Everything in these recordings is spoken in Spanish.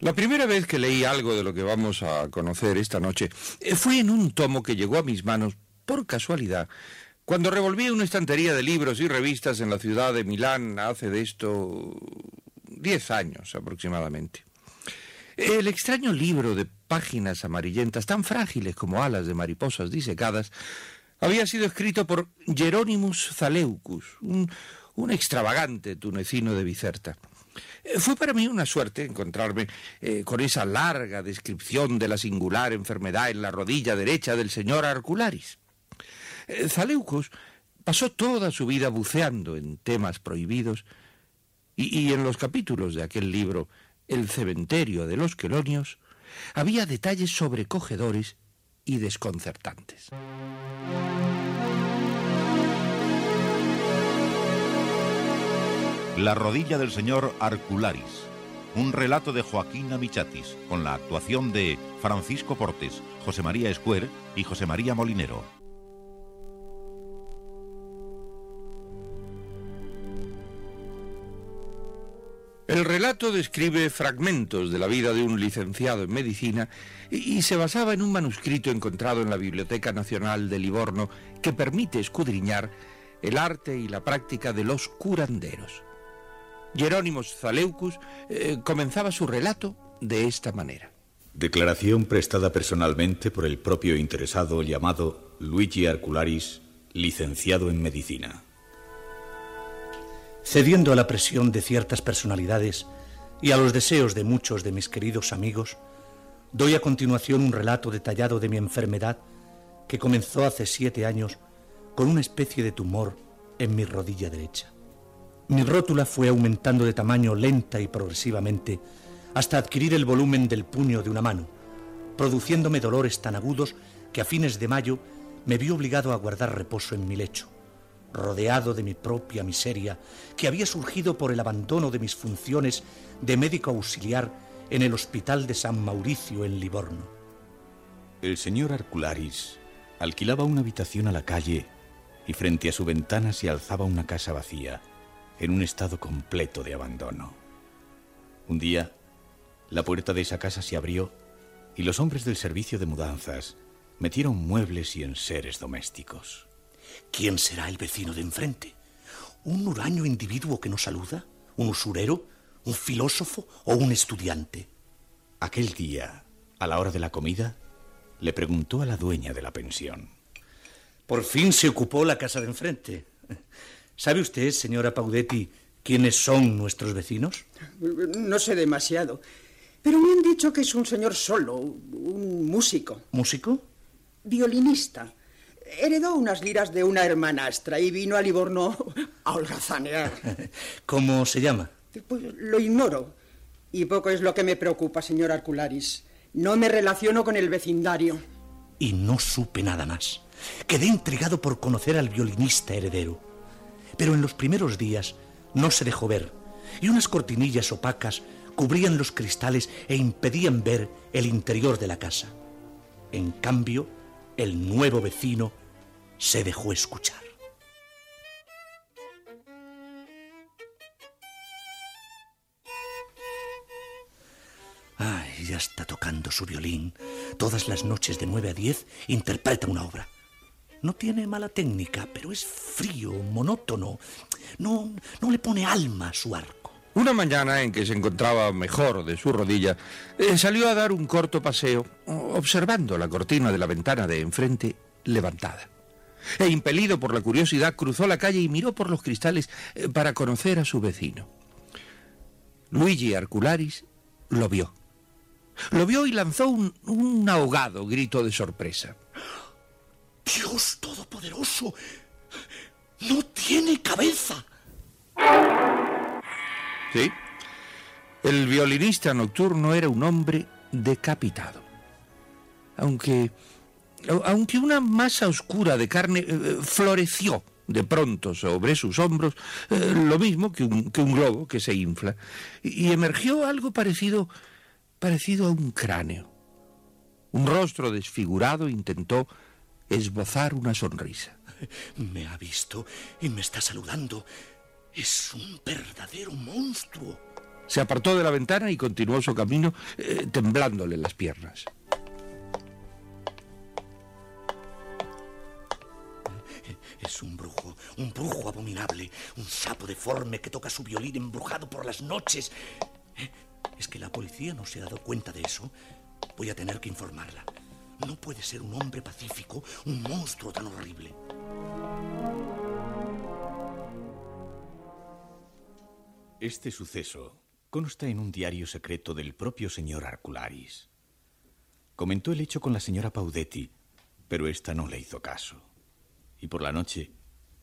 La primera vez que leí algo de lo que vamos a conocer esta noche eh, fue en un tomo que llegó a mis manos por casualidad, cuando revolví una estantería de libros y revistas en la ciudad de Milán hace de esto diez años aproximadamente. El extraño libro de páginas amarillentas, tan frágiles como alas de mariposas disecadas, había sido escrito por Jeronimus Zaleucus, un, un extravagante tunecino de Bicerta. Eh, Fue para mí una suerte encontrarme eh, con esa larga descripción de la singular enfermedad en la rodilla derecha del señor Arcularis. Eh, Zaleucus pasó toda su vida buceando en temas prohibidos y, y en los capítulos de aquel libro, El cementerio de los quelonios, había detalles sobrecogedores y desconcertantes. La rodilla del señor Arcularis. Un relato de Joaquín Amichatis, con la actuación de Francisco Portes, José María Escuer y José María Molinero. El relato describe fragmentos de la vida de un licenciado en medicina y, se basaba en un manuscrito encontrado en la Biblioteca Nacional de Livorno que permite escudriñar el arte y la práctica de los curanderos. Jerónimos Zaleucus eh, comenzaba su relato de esta manera. Declaración prestada personalmente por el propio interesado llamado Luigi Arcularis, licenciado en medicina. Cediendo a la presión de ciertas personalidades y a los deseos de muchos de mis queridos amigos, doy a continuación un relato detallado de mi enfermedad que comenzó hace siete años con una especie de tumor en mi rodilla derecha. Mi rótula fue aumentando de tamaño lenta y progresivamente hasta adquirir el volumen del puño de una mano, produciéndome dolores tan agudos que a fines de mayo me vi obligado a guardar reposo en mi lecho, rodeado de mi propia miseria que había surgido por el abandono de mis funciones de médico auxiliar en el Hospital de San Mauricio en Livorno. El señor Arcularis alquilaba una habitación a la calle y frente a su ventana se alzaba una casa vacía, en un estado completo de abandono. Un día, la puerta de esa casa se abrió y los hombres del servicio de mudanzas metieron muebles y enseres domésticos. ¿Quién será el vecino de enfrente? ¿Un huraño individuo que nos saluda? ¿Un usurero? ¿Un filósofo o un estudiante? Aquel día, a la hora de la comida, le preguntó a la dueña de la pensión. Por fin se ocupó la casa de enfrente. ¿Sabe usted, señora Paudetti, quiénes son nuestros vecinos? No sé demasiado. Pero me han dicho que es un señor solo, un músico, ¿Músico? violinista. Heredó unas liras de una hermanastra y vino a Livorno a holgazanear. ¿Cómo se llama? Pues lo ignoro. Y poco es lo que me preocupa, señor Arcularis. No me relaciono con el vecindario. Y no supe nada más. Quedé intrigado por conocer al violinista heredero. Pero en los primeros días no se dejó ver, y unas cortinillas opacas cubrían los cristales e impedían ver el interior de la casa. En cambio, el nuevo vecino se dejó escuchar. Ay, ya está tocando su violín. Todas las noches de 9 a 10 interpreta una obra. No tiene mala técnica, pero es frío, monótono. No, no le pone alma a su arco. Una mañana en que se encontraba mejor de su rodilla, eh, salió a dar un corto paseo, observando la cortina de la ventana de enfrente levantada. E impelido por la curiosidad, cruzó la calle y miró por los cristales eh, para conocer a su vecino. Luigi Arcularis lo vio. Lo vio y lanzó un, un ahogado grito de sorpresa. Dios Todopoderoso, no tiene cabeza. Sí, el violinista nocturno era un hombre decapitado. Aunque, aunque una masa oscura de carne eh, floreció de pronto sobre sus hombros, eh, lo mismo que un, que un, globo que se infla, y, y emergió algo parecido, parecido a un cráneo. Un rostro desfigurado intentó esbozar una sonrisa. Me ha visto y me está saludando. Es un verdadero monstruo. Se apartó de la ventana y continuó su camino eh, temblándole las piernas. Es un brujo, un brujo abominable, un sapo deforme que toca su violín embrujado por las noches. ¿Es que la policía no se ha dado cuenta de eso? Voy a tener que informarla. No puede ser un hombre pacífico, un monstruo tan horrible. Este suceso consta en un diario secreto del propio señor Arcularis. Comentó el hecho con la señora Paudetti, pero ésta no le hizo caso. Y por la noche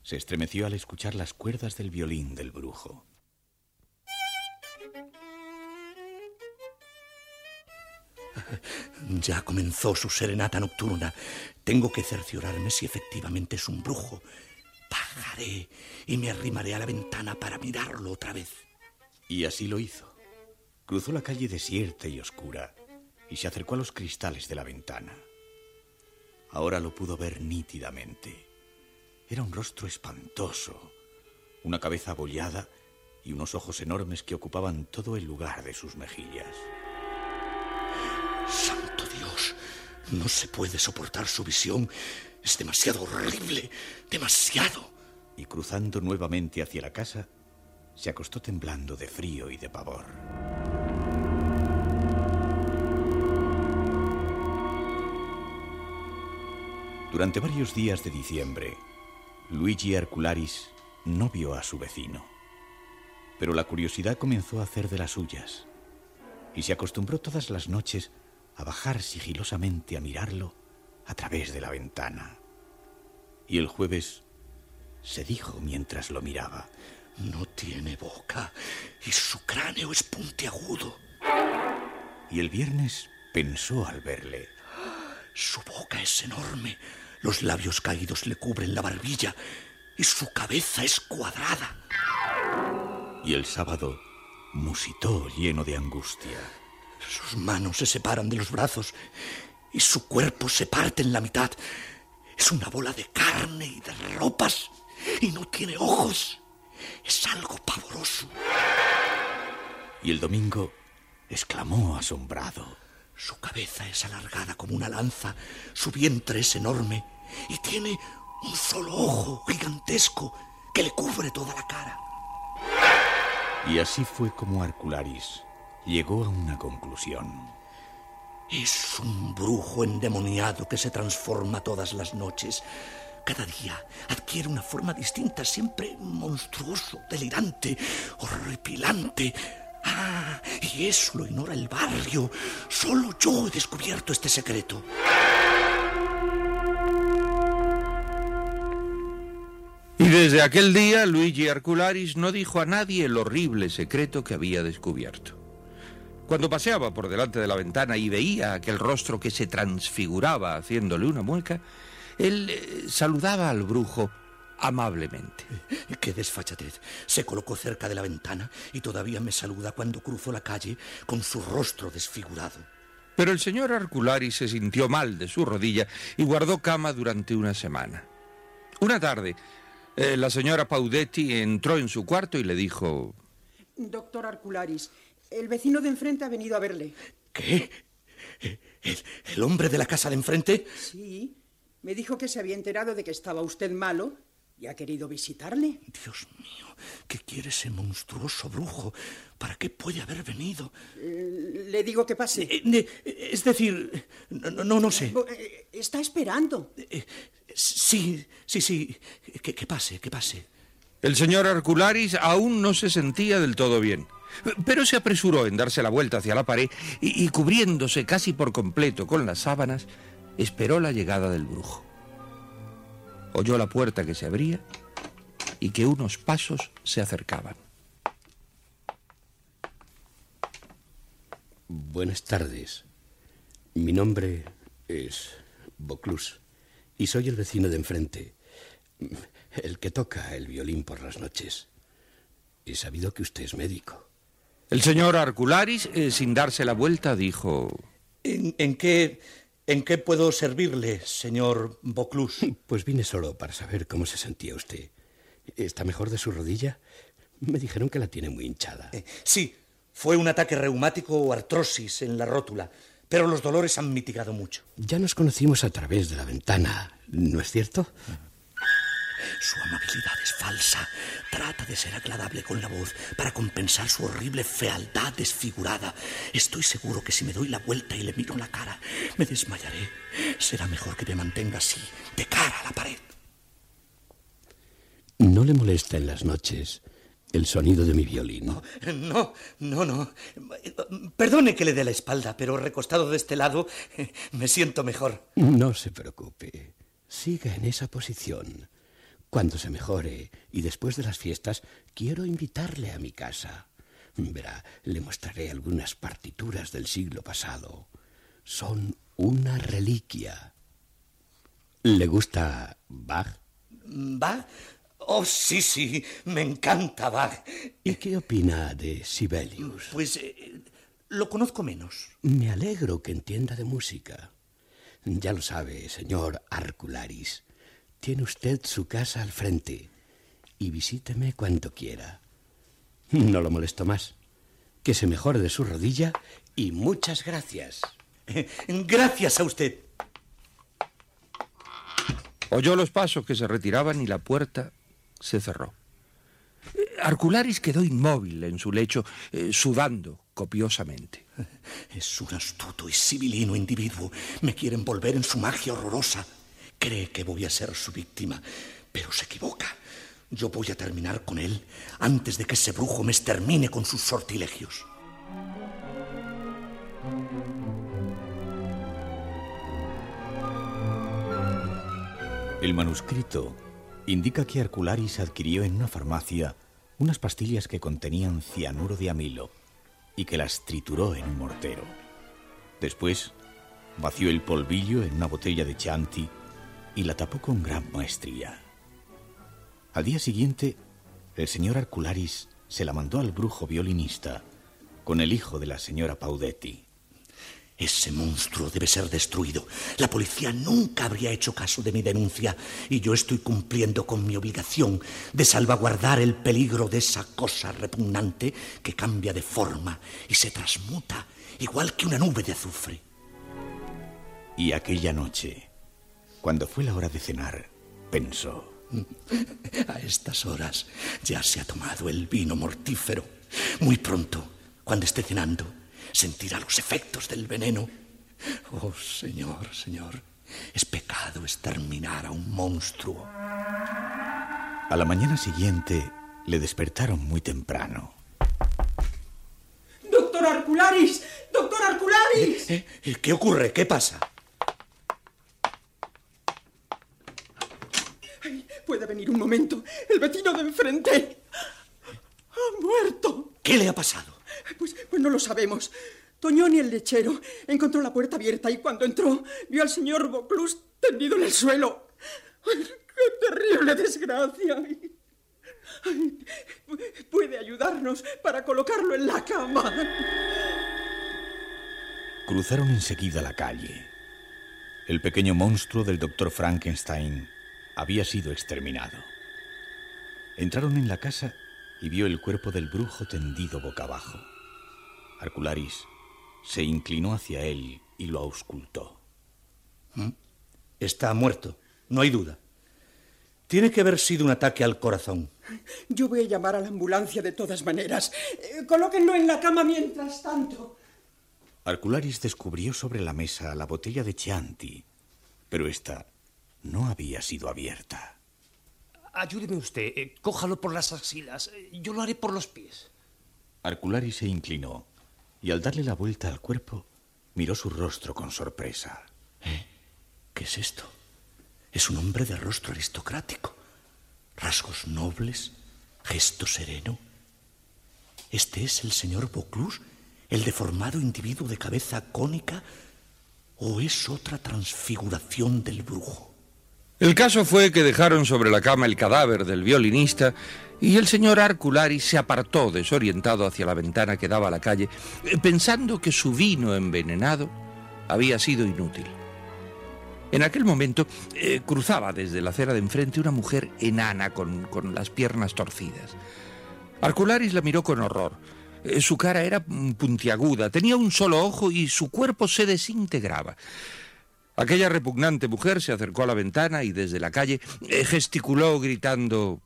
se estremeció al escuchar las cuerdas del violín del brujo. Ya comenzó su serenata nocturna. Tengo que cerciorarme si efectivamente es un brujo. Bajaré y me arrimaré a la ventana para mirarlo otra vez. Y así lo hizo. Cruzó la calle desierta y oscura y se acercó a los cristales de la ventana. Ahora lo pudo ver nítidamente. Era un rostro espantoso, una cabeza abollada y unos ojos enormes que ocupaban todo el lugar de sus mejillas. No se puede soportar su visión. Es demasiado horrible, demasiado. Y cruzando nuevamente hacia la casa, se acostó temblando de frío y de pavor. Durante varios días de diciembre, Luigi Hercularis no vio a su vecino. Pero la curiosidad comenzó a hacer de las suyas y se acostumbró todas las noches a bajar sigilosamente a mirarlo a través de la ventana. Y el jueves se dijo mientras lo miraba, no tiene boca y su cráneo es puntiagudo. Y el viernes pensó al verle. Su boca es enorme, los labios caídos le cubren la barbilla y su cabeza es cuadrada. Y el sábado musitó lleno de angustia. Sus manos se separan de los brazos y su cuerpo se parte en la mitad. Es una bola de carne y de ropas y no tiene ojos. Es algo pavoroso. Y el domingo exclamó asombrado. Su cabeza es alargada como una lanza, su vientre es enorme y tiene un solo ojo gigantesco que le cubre toda la cara. Y así fue como Arcularis llegó a una conclusión. Es un brujo endemoniado que se transforma todas las noches. Cada día adquiere una forma distinta, siempre monstruoso, delirante, horripilante. Ah, y eso lo ignora el barrio. Solo yo he descubierto este secreto. Y desde aquel día Luigi Arcularis no dijo a nadie el horrible secreto que había descubierto. Cuando paseaba por delante de la ventana y veía aquel rostro que se transfiguraba haciéndole una mueca, él eh, saludaba al brujo amablemente. ¡Qué desfachatez! Se colocó cerca de la ventana y todavía me saluda cuando cruzo la calle con su rostro desfigurado. Pero el señor Arculari se sintió mal de su rodilla y guardó cama durante una semana. Una tarde, eh, la señora Paudetti entró en su cuarto y le dijo... Doctor Arcularis, el vecino de enfrente ha venido a verle. ¿Qué? ¿El, el hombre de la casa de enfrente? Sí. Me dijo que se había enterado de que estaba usted malo y ha querido visitarle. Dios mío, ¿qué quiere ese monstruoso brujo? ¿Para qué puede haber venido? Eh, le digo que pase. Eh, eh, es decir, no, no, no sé. Eh, Está esperando. Sí, sí, sí. Que, que pase, que pase. El señor Arcularis aún no se sentía del todo bien, pero se apresuró en darse la vuelta hacia la pared y, cubriéndose casi por completo con las sábanas, esperó la llegada del brujo. Oyó la puerta que se abría y que unos pasos se acercaban. Buenas tardes. Mi nombre es Boclus y soy el vecino de enfrente, el que toca el violín por las noches. He sabido que usted es médico. El señor Arcularis, eh, sin darse la vuelta, dijo... ¿En, en qué, ¿En qué puedo servirle, señor Boclus? Pues vine solo para saber cómo se sentía usted. ¿Está mejor de su rodilla? Me dijeron que la tiene muy hinchada. Eh, sí, fue un ataque reumático o artrosis en la rótula, pero los dolores han mitigado mucho. Ya nos conocimos a través de la ventana, ¿no es cierto? Su amabilidad es falsa. Trata de ser agradable con la voz para compensar su horrible fealdad desfigurada. Estoy seguro que si me doy la vuelta y le miro la cara, me desmayaré. Será mejor que me mantenga así, de cara a la pared. ¿No le molesta en las noches el sonido de mi violín? No, no, no, no. Perdone que le dé la espalda, pero recostado de este lado me siento mejor. No se preocupe. Siga en esa posición. Cuando se mejore y después de las fiestas, quiero invitarle a mi casa. Verá, le mostraré algunas partituras del siglo pasado. Son una reliquia. ¿Le gusta Bach? ¿Bach? Oh, sí, sí, me encanta Bach. ¿Y qué opina de Sibelius? Pues eh, lo conozco menos. Me alegro que entienda de música. Ya lo sabe, señor Arcularis. Tiene usted su casa al frente y visíteme cuando quiera. No lo molesto más. Que se mejore de su rodilla y muchas gracias. Gracias a usted. Oyó los pasos que se retiraban y la puerta se cerró. Arcularis quedó inmóvil en su lecho, eh, sudando copiosamente. Es un astuto y sibilino individuo. Me quiere envolver en su magia horrorosa. Cree que voy a ser su víctima, pero se equivoca. Yo voy a terminar con él antes de que ese brujo me extermine con sus sortilegios. El manuscrito indica que Arcularis adquirió en una farmacia unas pastillas que contenían cianuro de amilo y que las trituró en un mortero. Después vació el polvillo en una botella de Chianti y la tapó con gran maestría. Al día siguiente, el señor Arcularis se la mandó al brujo violinista con el hijo de la señora Paudetti. Ese monstruo debe ser destruido. La policía nunca habría hecho caso de mi denuncia y yo estoy cumpliendo con mi obligación de salvaguardar el peligro de esa cosa repugnante que cambia de forma y se transmuta igual que una nube de azufre. Y aquella noche, cuando fue la hora de cenar, pensó. A estas horas ya se ha tomado el vino mortífero. Muy pronto, cuando esté cenando, sentirá los efectos del veneno. Oh, señor, señor, es pecado exterminar a un monstruo. A la mañana siguiente le despertaron muy temprano. ¡Doctor Arcularis! ¡Doctor Arcularis! ¿Eh? ¿Eh? ¿Qué ocurre? ¿Qué pasa? Ay, Puede venir un momento. El vecino de enfrente ha muerto. ¿Qué le ha pasado? Pues, pues no lo sabemos. Toñoni el lechero encontró la puerta abierta y cuando entró vio al señor Boclus tendido en el suelo. ¡Ay, ¡Qué terrible desgracia! Ay, puede ayudarnos para colocarlo en la cama. Cruzaron enseguida la calle. El pequeño monstruo del doctor Frankenstein había sido exterminado. Entraron en la casa y vio el cuerpo del brujo tendido boca abajo. Arcularis Se inclinó hacia él y lo auscultó. ¿Mm? Está muerto, no hay duda. Tiene que haber sido un ataque al corazón. Yo voy a llamar a la ambulancia de todas maneras. Eh, colóquenlo en la cama mientras tanto. Arcularis descubrió sobre la mesa la botella de Chianti, pero esta no había sido abierta. Ayúdeme usted, eh, cójalo por las axilas. eh, Yo lo haré por los pies. Arcularis se inclinó y al darle la vuelta al cuerpo, miró su rostro con sorpresa. ¿Qué es esto? Es un hombre de rostro aristocrático, rasgos nobles, gesto sereno. ¿Este es el señor Boclus, el deformado individuo de cabeza cónica, o es otra transfiguración del brujo? El caso fue que dejaron sobre la cama el cadáver del violinista y el señor Arculari se apartó desorientado hacia la ventana que daba a la calle, eh, pensando que su vino envenenado había sido inútil. En aquel momento eh, cruzaba desde la acera de enfrente una mujer enana con, con las piernas torcidas. Arcularis la miró con horror. Eh, Su cara era puntiaguda, tenía un solo ojo y su cuerpo se desintegraba. Aquella repugnante mujer se acercó a la ventana y desde la calle eh, gesticuló gritando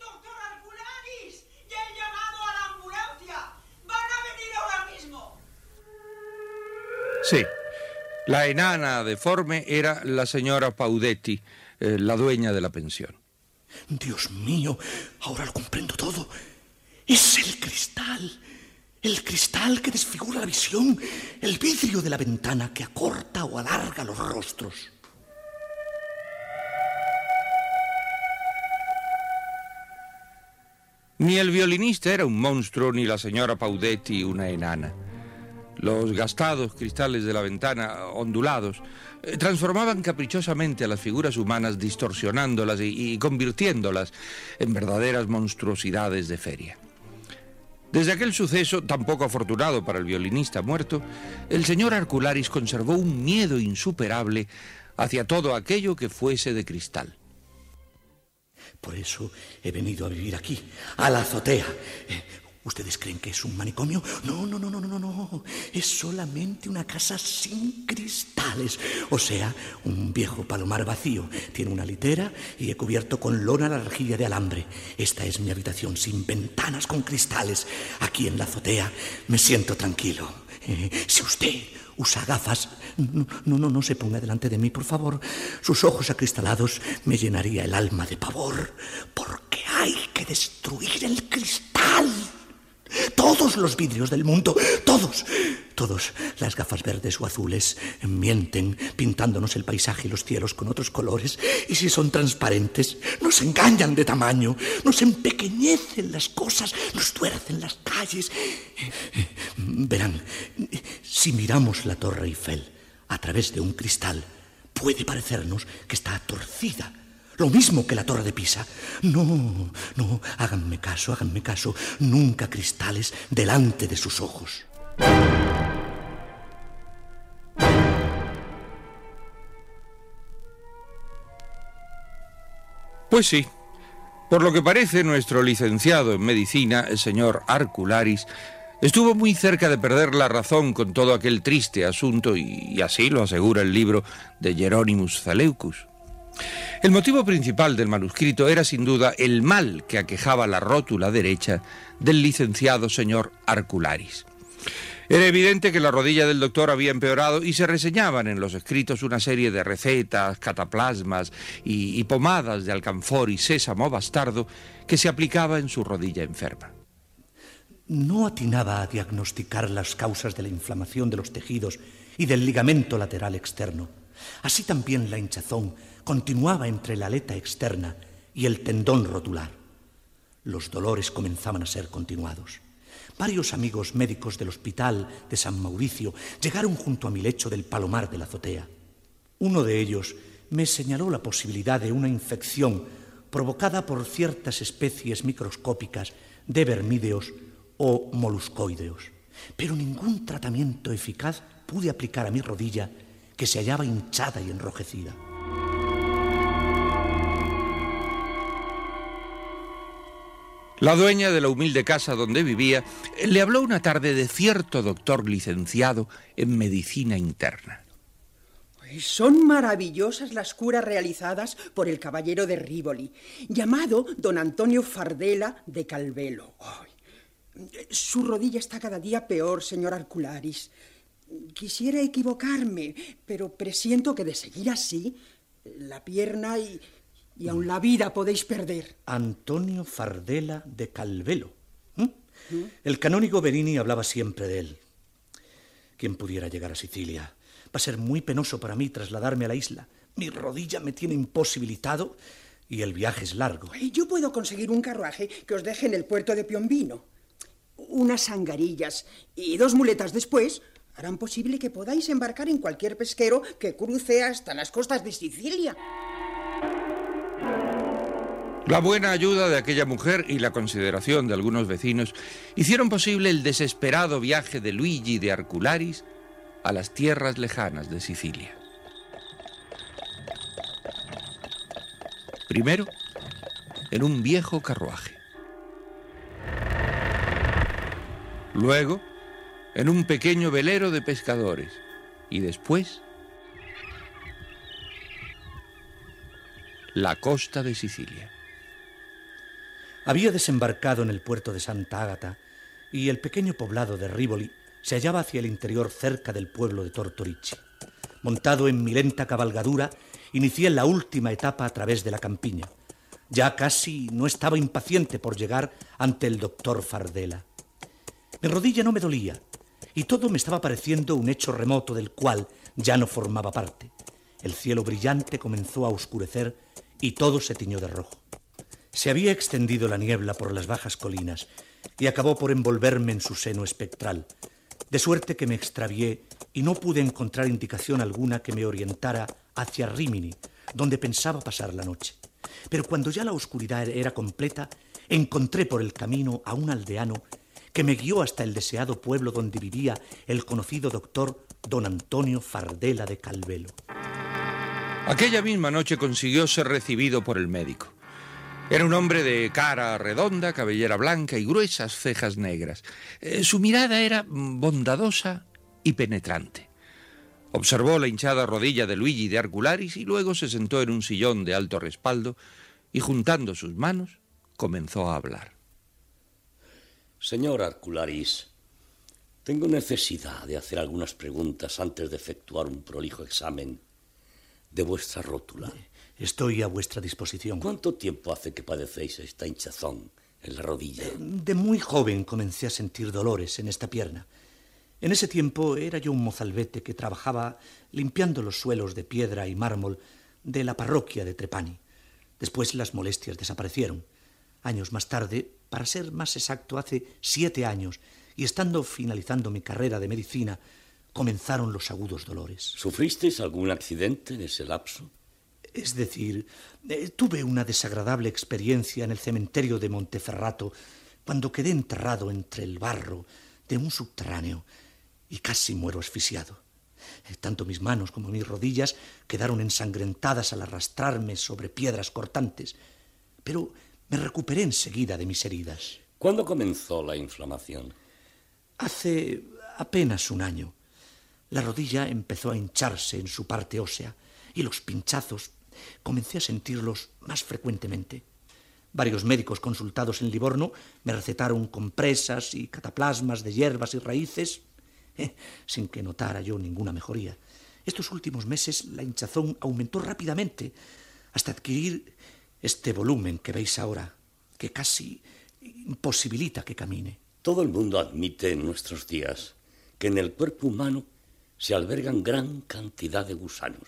¡Doctor Arcularis! ¡Ya he llamado a la ambulancia! ¡Van a venir ahora mismo! Sí, la enana deforme era la señora Paudetti, eh, la dueña de la pensión. Dios mío, ahora lo comprendo todo. Es el cristal. El cristal que desfigura la visión. El vidrio de la ventana que acorta o alarga los rostros. Ni el violinista era un monstruo, ni la señora Paudetti una enana. Los gastados cristales de la ventana, ondulados, eh, transformaban caprichosamente a las figuras humanas, distorsionándolas y, y convirtiéndolas en verdaderas monstruosidades de feria. Desde aquel suceso, tan poco afortunado para el violinista muerto, el señor Arcularis conservó un miedo insuperable hacia todo aquello que fuese de cristal. Por eso he venido a vivir aquí, a la azotea. ¿Ustedes creen que es un manicomio? No, no, no, no, no, no, no. Es solamente una casa sin cristales. O sea, un viejo palomar vacío. Tiene una litera y he cubierto con lona la rejilla de alambre. Esta es mi habitación sin ventanas con cristales. Aquí en la azotea me siento tranquilo. Eh, si usted usa gafas, no, no, no, no se ponga delante de mí, por favor. Sus ojos acristalados me llenaría el alma de pavor, porque hay que destruir el cristal. Todos los vidrios del mundo, todos, todos, las gafas verdes o azules mienten pintándonos el paisaje y los cielos con otros colores, y si son transparentes, nos engañan de tamaño, nos empequeñecen las cosas, nos tuercen las calles. Verán, si miramos la Torre Eiffel a través de un cristal, puede parecernos que está torcida. Lo mismo que la torre de Pisa. No, no, háganme caso, háganme caso. Nunca cristales delante de sus ojos. Pues sí. Por lo que parece, nuestro licenciado en medicina, el señor Arcularis, estuvo muy cerca de perder la razón con todo aquel triste asunto y, así lo asegura el libro de Hieronymus Zaleucus. El motivo principal del manuscrito era sin duda el mal que aquejaba la rótula derecha del licenciado señor Arcularis. Era evidente que la rodilla del doctor había empeorado y se reseñaban en los escritos una serie de recetas, cataplasmas y, pomadas de alcanfor y sésamo bastardo que se aplicaba en su rodilla enferma. No atinaba a diagnosticar las causas de la inflamación de los tejidos y del ligamento lateral externo. Así también la hinchazón continuaba entre la aleta externa y el tendón rotular. Los dolores comenzaban a ser continuados. Varios amigos médicos del hospital de San Mauricio llegaron junto a mi lecho del palomar de la azotea. Uno de ellos me señaló la posibilidad de una infección provocada por ciertas especies microscópicas de vermídeos o moluscoideos. Pero ningún tratamiento eficaz pude aplicar a mi rodilla que se hallaba hinchada y enrojecida. La dueña de la humilde casa donde vivía le habló una tarde de cierto doctor licenciado en medicina interna. Son maravillosas las curas realizadas por el caballero de Rívoli, llamado don Antonio Fardela de Calvelo. Ay, su rodilla está cada día peor, señor Arcularis. Quisiera equivocarme, pero presiento que de seguir así, la pierna y, y aun la vida podéis perder. Antonio Fardela de Calvelo. ¿Mm? El canónigo Berini hablaba siempre de él. ¿Quién pudiera llegar a Sicilia? Va a ser muy penoso para mí trasladarme a la isla. Mi rodilla me tiene imposibilitado y el viaje es largo. Yo puedo conseguir un carruaje que os deje en el puerto de Piombino. Unas angarillas y dos muletas después harán posible que podáis embarcar en cualquier pesquero que cruce hasta las costas de Sicilia. La buena ayuda de aquella mujer y la consideración de algunos vecinos hicieron posible el desesperado viaje de Luigi de Arcularis a las tierras lejanas de Sicilia. Primero, en un viejo carruaje. Luego, en un pequeño velero de pescadores. Y después, la costa de Sicilia. Había desembarcado en el puerto de Santa Ágata y el pequeño poblado de Rívoli se hallaba hacia el interior cerca del pueblo de Tortorici. Montado en mi lenta cabalgadura, inicié la última etapa a través de la campiña. Ya casi no estaba impaciente por llegar ante el doctor Fardela. Mi rodilla no me dolía y todo me estaba pareciendo un hecho remoto del cual ya no formaba parte. El cielo brillante comenzó a oscurecer y todo se tiñó de rojo. Se había extendido la niebla por las bajas colinas y acabó por envolverme en su seno espectral, de suerte que me extravié y no pude encontrar indicación alguna que me orientara hacia Rimini, donde pensaba pasar la noche. Pero cuando ya la oscuridad era completa, encontré por el camino a un aldeano que me guió hasta el deseado pueblo donde vivía el conocido doctor don Antonio Fardela de Calvelo. Aquella misma noche consiguió ser recibido por el médico. Era un hombre de cara redonda, cabellera blanca y gruesas cejas negras. Eh, su mirada era bondadosa y penetrante. Observó la hinchada rodilla de Luigi de Arcularis y luego se sentó en un sillón de alto respaldo y juntando sus manos comenzó a hablar. Señor Arcularis, tengo necesidad de hacer algunas preguntas antes de efectuar un prolijo examen de vuestra rótula. Estoy a vuestra disposición. ¿Cuánto tiempo hace que padecéis esta hinchazón en la rodilla? De muy joven comencé a sentir dolores en esta pierna. En ese tiempo era yo un mozalbete que trabajaba limpiando los suelos de piedra y mármol de la parroquia de Trepani. Después las molestias desaparecieron. Años más tarde, para ser más exacto, hace siete años, y estando finalizando mi carrera de medicina, comenzaron los agudos dolores. ¿Sufristeis algún accidente en ese lapso? Es decir, eh, tuve una desagradable experiencia en el cementerio de Monteferrato cuando quedé enterrado entre el barro de un subterráneo y casi muero asfixiado. Eh, tanto mis manos como mis rodillas quedaron ensangrentadas al arrastrarme sobre piedras cortantes, pero me recuperé enseguida de mis heridas. ¿Cuándo comenzó la inflamación? Hace apenas un año. La rodilla empezó a hincharse en su parte ósea y los pinchazos comencé a sentirlos más frecuentemente. Varios médicos consultados en Livorno me recetaron compresas y cataplasmas de hierbas y raíces, eh, sin que notara yo ninguna mejoría. Estos últimos meses la hinchazón aumentó rápidamente hasta adquirir este volumen que veis ahora, que casi imposibilita que camine. Todo el mundo admite en nuestros días que en el cuerpo humano se albergan gran cantidad de gusanos.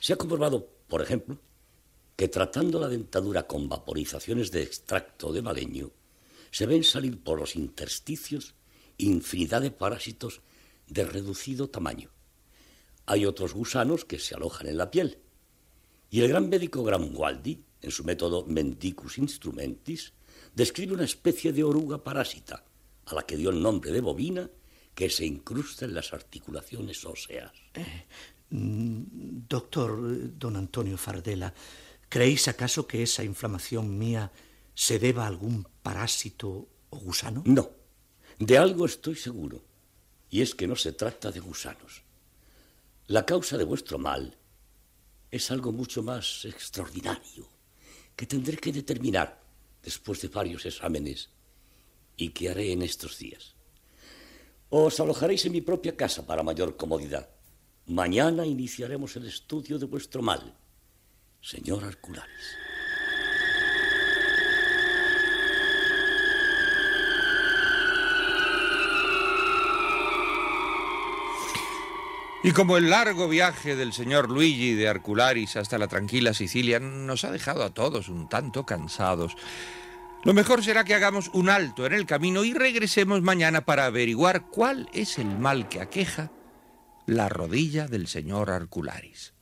Se ha comprobado, por ejemplo, que tratando la dentadura con vaporizaciones de extracto de maleño, se ven salir por los intersticios infinidad de parásitos de reducido tamaño. Hay otros gusanos que se alojan en la piel. Y el gran médico Gramwaldi, en su método Mendicus Instrumentis, describe una especie de oruga parásita, a la que dio el nombre de bobina, que se incrusta en las articulaciones óseas. Eh, doctor don Antonio Fardela, ¿creéis acaso que esa inflamación mía se deba a algún parásito o gusano? No, de algo estoy seguro, y es que no se trata de gusanos. La causa de vuestro mal es algo mucho más extraordinario, que tendré que determinar después de varios exámenes y que haré en estos días. Os alojaréis en mi propia casa para mayor comodidad. Mañana iniciaremos el estudio de vuestro mal, señor Arcularis. Y como el largo viaje del señor Luigi de Arcularis hasta la tranquila Sicilia nos ha dejado a todos un tanto cansados, lo mejor será que hagamos un alto en el camino y regresemos mañana para averiguar cuál es el mal que aqueja la rodilla del señor Arcularis.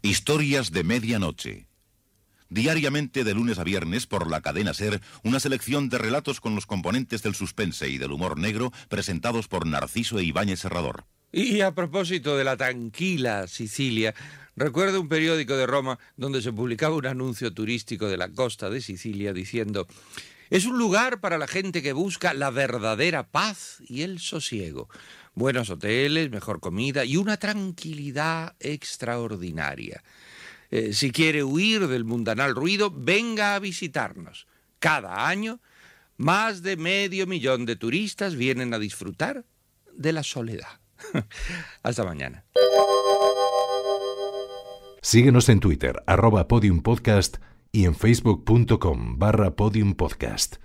Historias de Medianoche. Diariamente de lunes a viernes por la cadena Ser, una selección de relatos con los componentes del suspense y del humor negro presentados por Narciso e Ibáñez Serrador. Y a propósito de la tranquila Sicilia, recuerdo un periódico de Roma donde se publicaba un anuncio turístico de la costa de Sicilia diciendo es un lugar para la gente que busca la verdadera paz y el sosiego. Buenos hoteles, mejor comida y una tranquilidad extraordinaria. Eh, si quiere huir del mundanal ruido, venga a visitarnos. Cada año, más de medio millón de turistas vienen a disfrutar de la soledad. Hasta mañana. Síguenos en Twitter, arroba podiumpodcast y en facebook.com barra podiumpodcast.